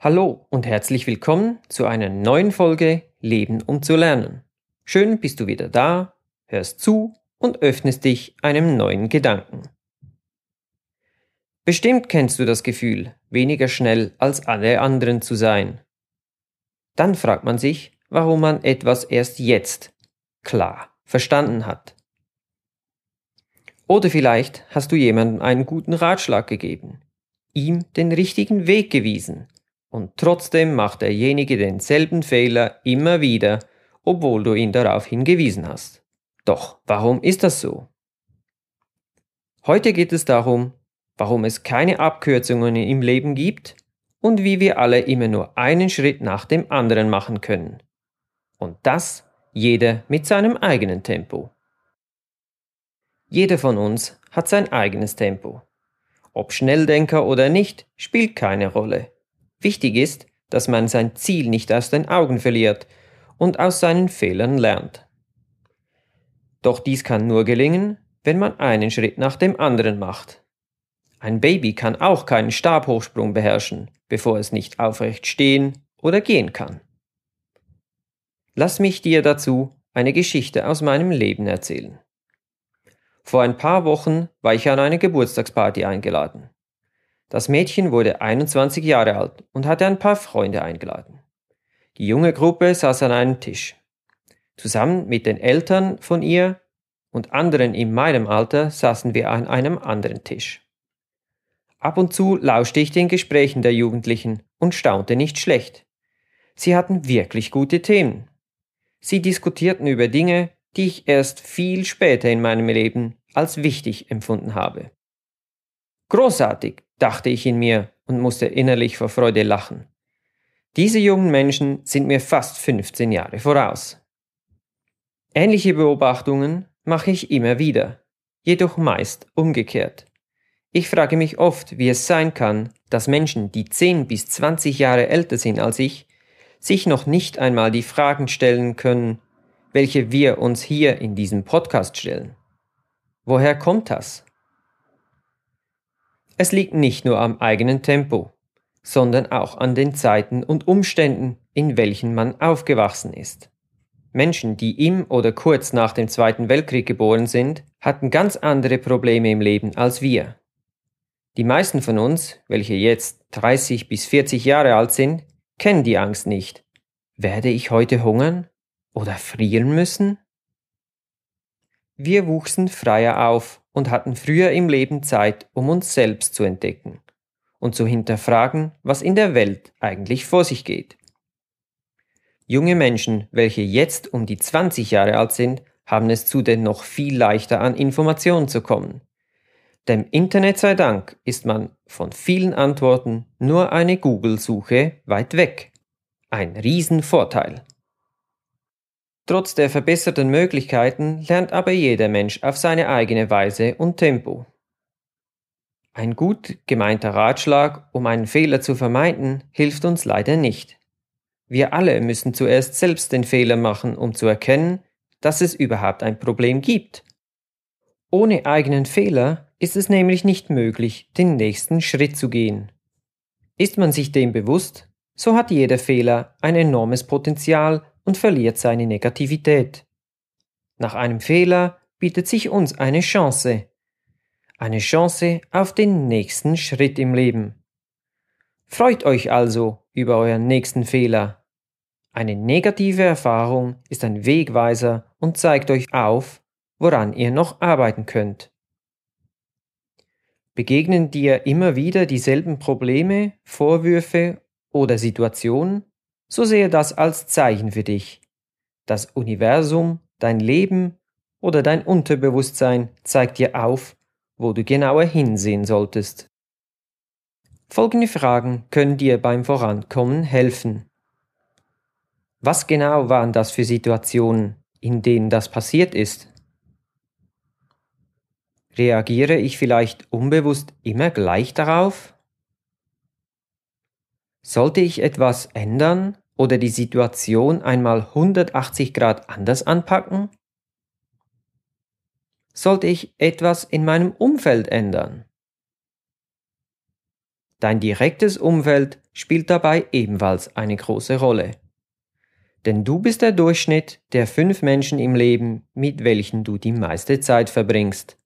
Hallo und herzlich willkommen zu einer neuen Folge Leben um zu lernen. Schön bist du wieder da, hörst zu und öffnest dich einem neuen Gedanken. Bestimmt kennst du das Gefühl, weniger schnell als alle anderen zu sein. Dann fragt man sich, warum man etwas erst jetzt klar verstanden hat. Oder vielleicht hast du jemandem einen guten Ratschlag gegeben, ihm den richtigen Weg gewiesen und trotzdem macht derjenige denselben Fehler immer wieder, obwohl du ihn darauf hingewiesen hast. Doch warum ist das so? Heute geht es darum, warum es keine Abkürzungen im Leben gibt und wie wir alle immer nur einen Schritt nach dem anderen machen können. Und das jeder mit seinem eigenen Tempo. Jeder von uns hat sein eigenes Tempo. Ob Schnelldenker oder nicht, spielt keine Rolle. Wichtig ist, dass man sein Ziel nicht aus den Augen verliert und aus seinen Fehlern lernt. Doch dies kann nur gelingen, wenn man einen Schritt nach dem anderen macht. Ein Baby kann auch keinen Stabhochsprung beherrschen, bevor es nicht aufrecht stehen oder gehen kann. Lass mich dir dazu eine Geschichte aus meinem Leben erzählen. Vor ein paar Wochen war ich an eine Geburtstagsparty eingeladen. Das Mädchen wurde 21 Jahre alt und hatte ein paar Freunde eingeladen. Die junge Gruppe saß an einem Tisch. Zusammen mit den Eltern von ihr und anderen in meinem Alter saßen wir an einem anderen Tisch. Ab und zu lauschte ich den Gesprächen der Jugendlichen und staunte nicht schlecht. Sie hatten wirklich gute Themen. Sie diskutierten über Dinge, die ich erst viel später in meinem Leben als wichtig empfunden habe. Großartig, dachte ich in mir und musste innerlich vor Freude lachen. Diese jungen Menschen sind mir fast 15 Jahre voraus. Ähnliche Beobachtungen mache ich immer wieder, jedoch meist umgekehrt. Ich frage mich oft, wie es sein kann, dass Menschen, die 10 bis 20 Jahre älter sind als ich, sich noch nicht einmal die Fragen stellen können, welche wir uns hier in diesem Podcast stellen. Woher kommt das? Es liegt nicht nur am eigenen Tempo, sondern auch an den Zeiten und Umständen, in welchen man aufgewachsen ist. Menschen, die im oder kurz nach dem Zweiten Weltkrieg geboren sind, hatten ganz andere Probleme im Leben als wir. Die meisten von uns, welche jetzt 30 bis 40 Jahre alt sind, kennen die Angst nicht. Werde ich heute hungern oder frieren müssen? Wir wuchsen freier auf und hatten früher im Leben Zeit, um uns selbst zu entdecken und zu hinterfragen, was in der Welt eigentlich vor sich geht. Junge Menschen, welche jetzt um die 20 Jahre alt sind, haben es zudem noch viel leichter an Informationen zu kommen. Dem Internet sei Dank ist man von vielen Antworten nur eine Google-Suche weit weg. Ein Riesenvorteil. Trotz der verbesserten Möglichkeiten lernt aber jeder Mensch auf seine eigene Weise und Tempo. Ein gut gemeinter Ratschlag, um einen Fehler zu vermeiden, hilft uns leider nicht. Wir alle müssen zuerst selbst den Fehler machen, um zu erkennen, dass es überhaupt ein Problem gibt. Ohne eigenen Fehler ist es nämlich nicht möglich, den nächsten Schritt zu gehen. Ist man sich dem bewusst, so hat jeder Fehler ein enormes Potenzial, und verliert seine Negativität. Nach einem Fehler bietet sich uns eine Chance. Eine Chance auf den nächsten Schritt im Leben. Freut euch also über euren nächsten Fehler. Eine negative Erfahrung ist ein Wegweiser und zeigt euch auf, woran ihr noch arbeiten könnt. Begegnen dir immer wieder dieselben Probleme, Vorwürfe oder Situationen? So sehe das als Zeichen für dich. Das Universum, dein Leben oder dein Unterbewusstsein zeigt dir auf, wo du genauer hinsehen solltest. Folgende Fragen können dir beim Vorankommen helfen. Was genau waren das für Situationen, in denen das passiert ist? Reagiere ich vielleicht unbewusst immer gleich darauf? Sollte ich etwas ändern oder die Situation einmal 180 Grad anders anpacken? Sollte ich etwas in meinem Umfeld ändern? Dein direktes Umfeld spielt dabei ebenfalls eine große Rolle. Denn du bist der Durchschnitt der fünf Menschen im Leben, mit welchen du die meiste Zeit verbringst.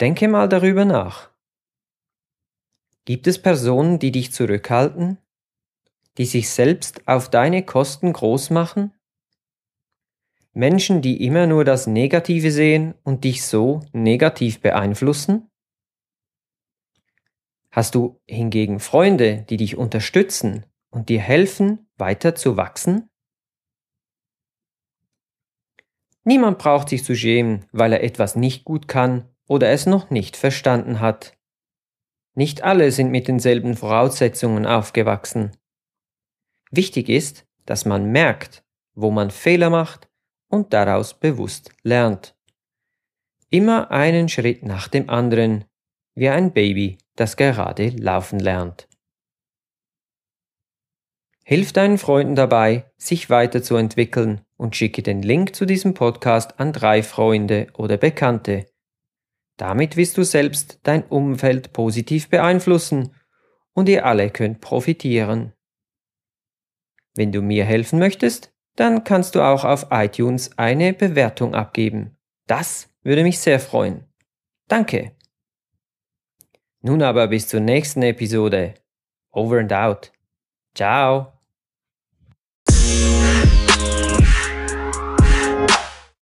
Denke mal darüber nach. Gibt es Personen, die dich zurückhalten? Die sich selbst auf deine Kosten groß machen? Menschen, die immer nur das Negative sehen und dich so negativ beeinflussen? Hast du hingegen Freunde, die dich unterstützen und dir helfen, weiter zu wachsen? Niemand braucht sich zu schämen, weil er etwas nicht gut kann oder es noch nicht verstanden hat. Nicht alle sind mit denselben Voraussetzungen aufgewachsen. Wichtig ist, dass man merkt, wo man Fehler macht und daraus bewusst lernt. Immer einen Schritt nach dem anderen, wie ein Baby, das gerade laufen lernt. Hilf deinen Freunden dabei, sich weiterzuentwickeln und schicke den Link zu diesem Podcast an drei Freunde oder Bekannte. Damit wirst du selbst dein Umfeld positiv beeinflussen und ihr alle könnt profitieren. Wenn du mir helfen möchtest, dann kannst du auch auf iTunes eine Bewertung abgeben. Das würde mich sehr freuen. Danke. Nun aber bis zur nächsten Episode. Over and out. Ciao.